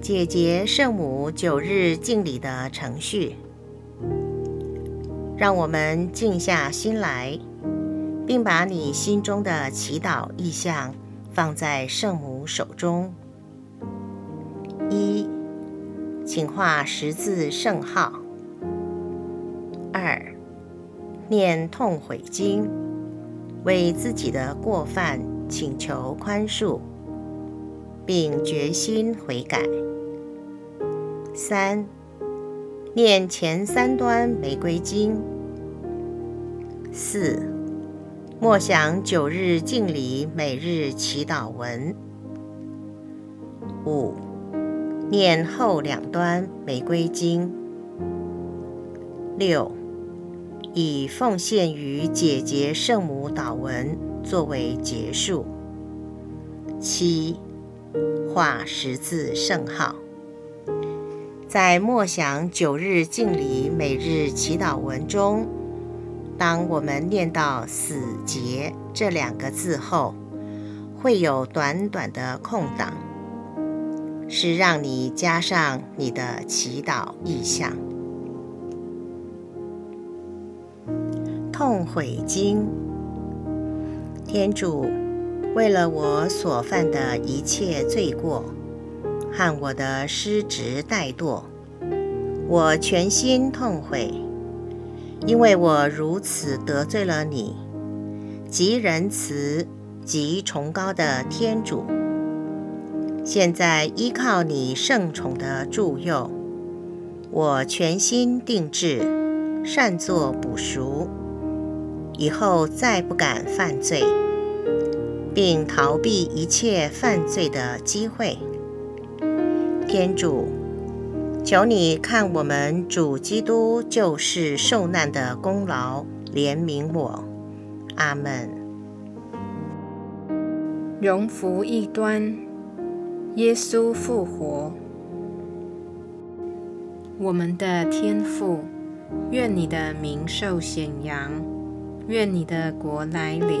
解结圣母九日敬礼的程序。让我们静下心来，并把你心中的祈祷意向放在圣母手中。一，请画十字圣号。二，念痛悔经，为自己的过犯请求宽恕，并决心悔改。三。念前三端玫瑰经。四，默想九日敬礼每日祈祷文。五，念后两端玫瑰经。六，以奉献于姐姐圣母祷文作为结束。七，画十字圣号。在默想九日敬礼每日祈祷文中，当我们念到“死结”这两个字后，会有短短的空档，是让你加上你的祈祷意向。痛悔经，天主，为了我所犯的一切罪过。和我的失职怠惰，我全心痛悔，因为我如此得罪了你，极仁慈、极崇高的天主。现在依靠你圣宠的助佑，我全心定志，善作补赎，以后再不敢犯罪，并逃避一切犯罪的机会。天主，求你看我们主基督救世受难的功劳，怜悯我。阿门。荣福一端，耶稣复活。我们的天父，愿你的名受显扬，愿你的国来临，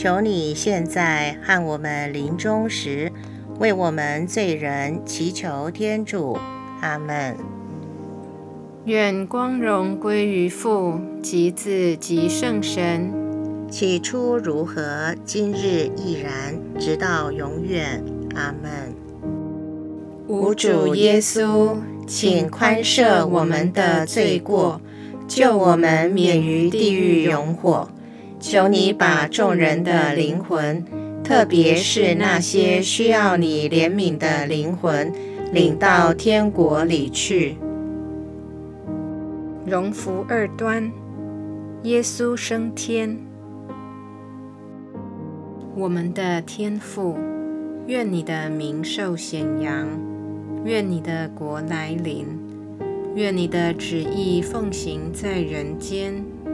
求你现在和我们临终时，为我们罪人祈求天主。阿门。愿光荣归于父及子及圣神。起初如何，今日亦然，直到永远。阿门。无主耶稣，请宽赦我们的罪过，救我们免于地狱永火。求你把众人的灵魂，特别是那些需要你怜悯的灵魂，领到天国里去。荣福二端，耶稣升天。我们的天父，愿你的名受显扬。愿你的国来临，愿你的旨意奉行在人间，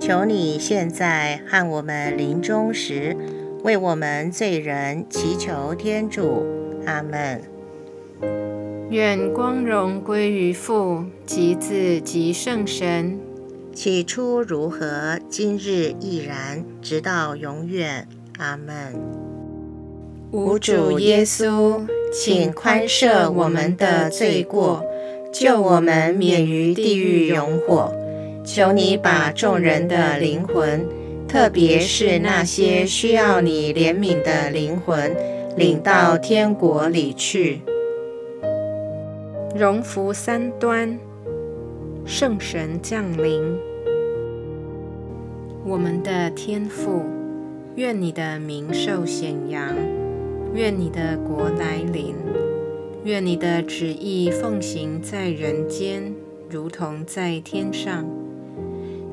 求你现在和我们临终时，为我们罪人祈求天主。阿门。愿光荣归于父及子及圣神。起初如何，今日亦然，直到永远。阿门。无主耶稣。请宽赦我们的罪过，救我们免于地狱永火。求你把众人的灵魂，特别是那些需要你怜悯的灵魂，领到天国里去。荣福三端，圣神降临。我们的天父，愿你的名受显扬。愿你的国来临，愿你的旨意奉行在人间，如同在天上。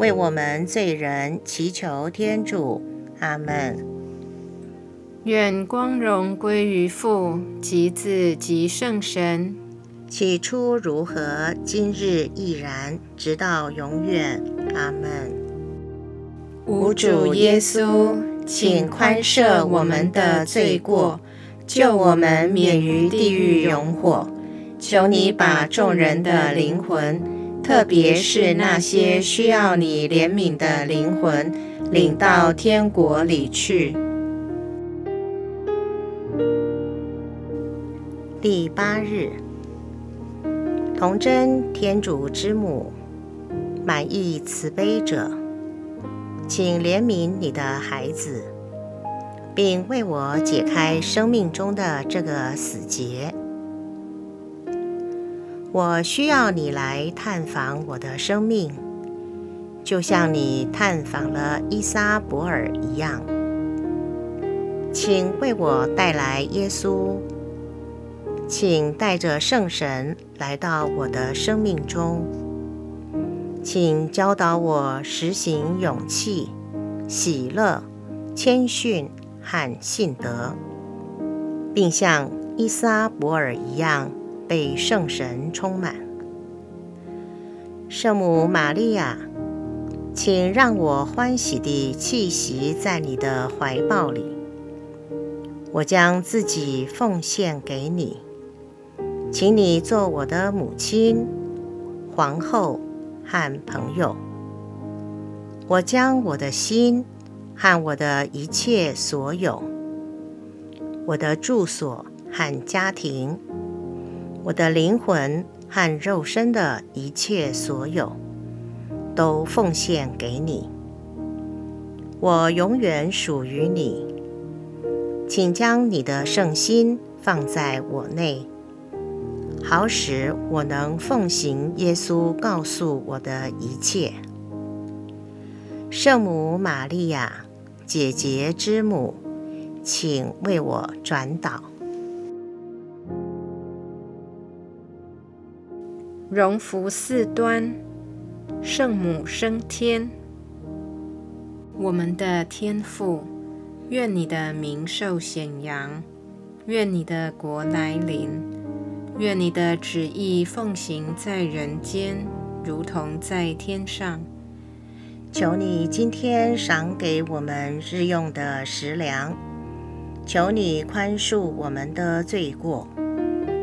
为我们罪人祈求天主，阿门。愿光荣归于父及子及圣神。起初如何，今日亦然，直到永远，阿门。无主耶稣，请宽赦我们的罪过，救我们免于地狱永火。求你把众人的灵魂。特别是那些需要你怜悯的灵魂，领到天国里去。第八日，童真天主之母，满意慈悲者，请怜悯你的孩子，并为我解开生命中的这个死结。我需要你来探访我的生命，就像你探访了伊莎伯尔一样。请为我带来耶稣，请带着圣神来到我的生命中，请教导我实行勇气、喜乐、谦逊和信德，并像伊莎伯尔一样。被圣神充满，圣母玛利亚，请让我欢喜地栖息在你的怀抱里。我将自己奉献给你，请你做我的母亲、皇后和朋友。我将我的心和我的一切所有，我的住所和家庭。我的灵魂和肉身的一切所有，都奉献给你。我永远属于你，请将你的圣心放在我内，好使我能奉行耶稣告诉我的一切。圣母玛利亚，姐姐之母，请为我转导。荣福四端，圣母升天。我们的天父，愿你的名受显扬，愿你的国来临，愿你的旨意奉行在人间，如同在天上。求你今天赏给我们日用的食粮，求你宽恕我们的罪过，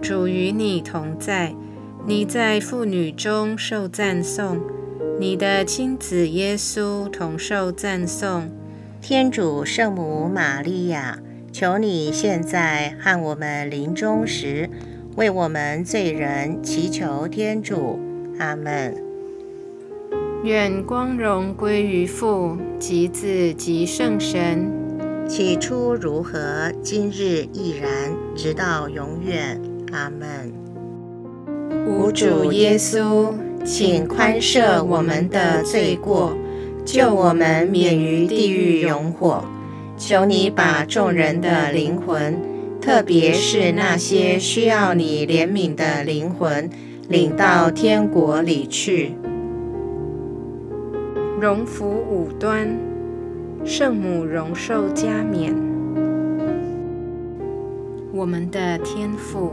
主与你同在。你在妇女中受赞颂，你的亲子耶稣同受赞颂。天主圣母玛利亚，求你现在和我们临终时。为我们罪人祈求天主，阿门。愿光荣归于父及子及圣神，起初如何，今日亦然，直到永远，阿门。无主耶稣，请宽赦我们的罪过，救我们免于地狱永火。求你把众人的灵魂。特别是那些需要你怜悯的灵魂，领到天国里去。荣福五端，圣母荣寿加冕。我们的天父，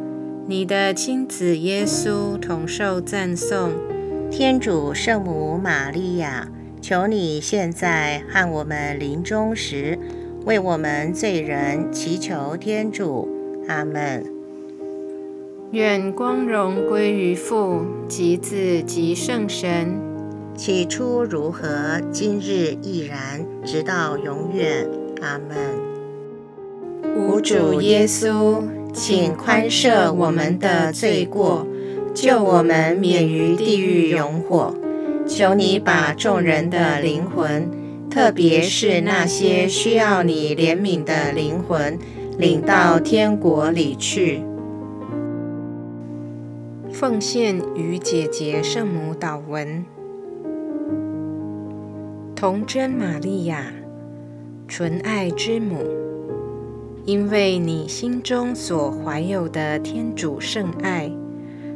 你的亲子耶稣同受赞颂。天主圣母玛利亚。求你现在和我们临终时，为我们罪人祈求天主。阿门。愿光荣归于父及子及圣神。起初如何，今日亦然，直到永远。阿门。无主耶稣，请宽赦我们的罪过，救我们免于地狱永火。求你把众人的灵魂，特别是那些需要你怜悯的灵魂，领到天国里去。奉献与姐姐圣母祷文，童真玛利亚，纯爱之母，因为你心中所怀有的天主圣爱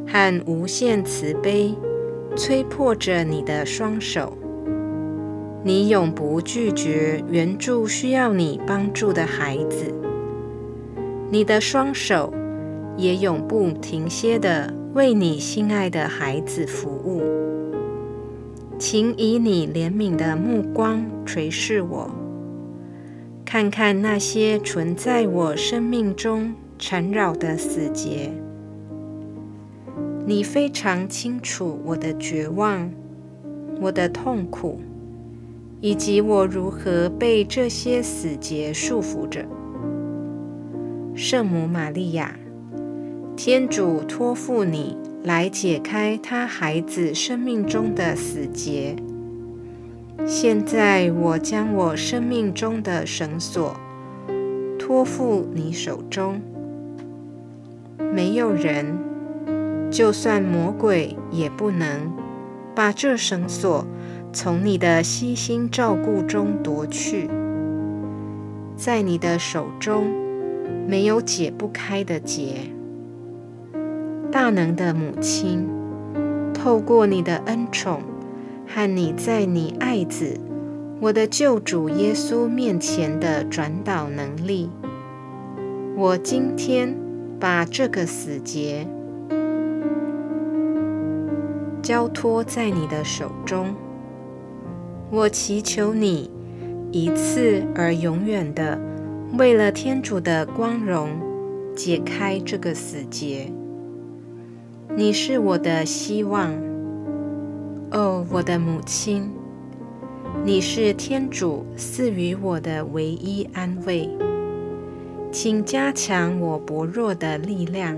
和无限慈悲，催迫着你的双手。你永不拒绝援助需要你帮助的孩子，你的双手也永不停歇的。为你心爱的孩子服务，请以你怜悯的目光垂视我，看看那些存在我生命中缠绕的死结。你非常清楚我的绝望、我的痛苦，以及我如何被这些死结束缚着。圣母玛利亚。天主托付你来解开他孩子生命中的死结。现在，我将我生命中的绳索托付你手中。没有人，就算魔鬼，也不能把这绳索从你的悉心照顾中夺去。在你的手中，没有解不开的结。大能的母亲，透过你的恩宠和你在你爱子我的救主耶稣面前的转导能力，我今天把这个死结交托在你的手中。我祈求你一次而永远的，为了天主的光荣，解开这个死结。你是我的希望，我的母亲，你是天主赐予我的唯一安慰。请加强我薄弱的力量，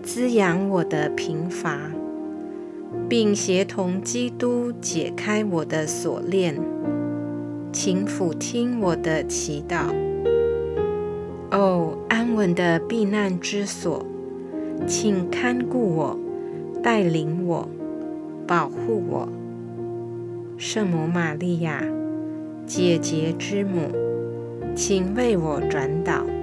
滋养我的贫乏，并协同基督解开我的锁链。请俯听我的祈祷，哦，安稳的避难之所。请看顾我，带领我，保护我，圣母玛利亚，姐姐之母，请为我转导。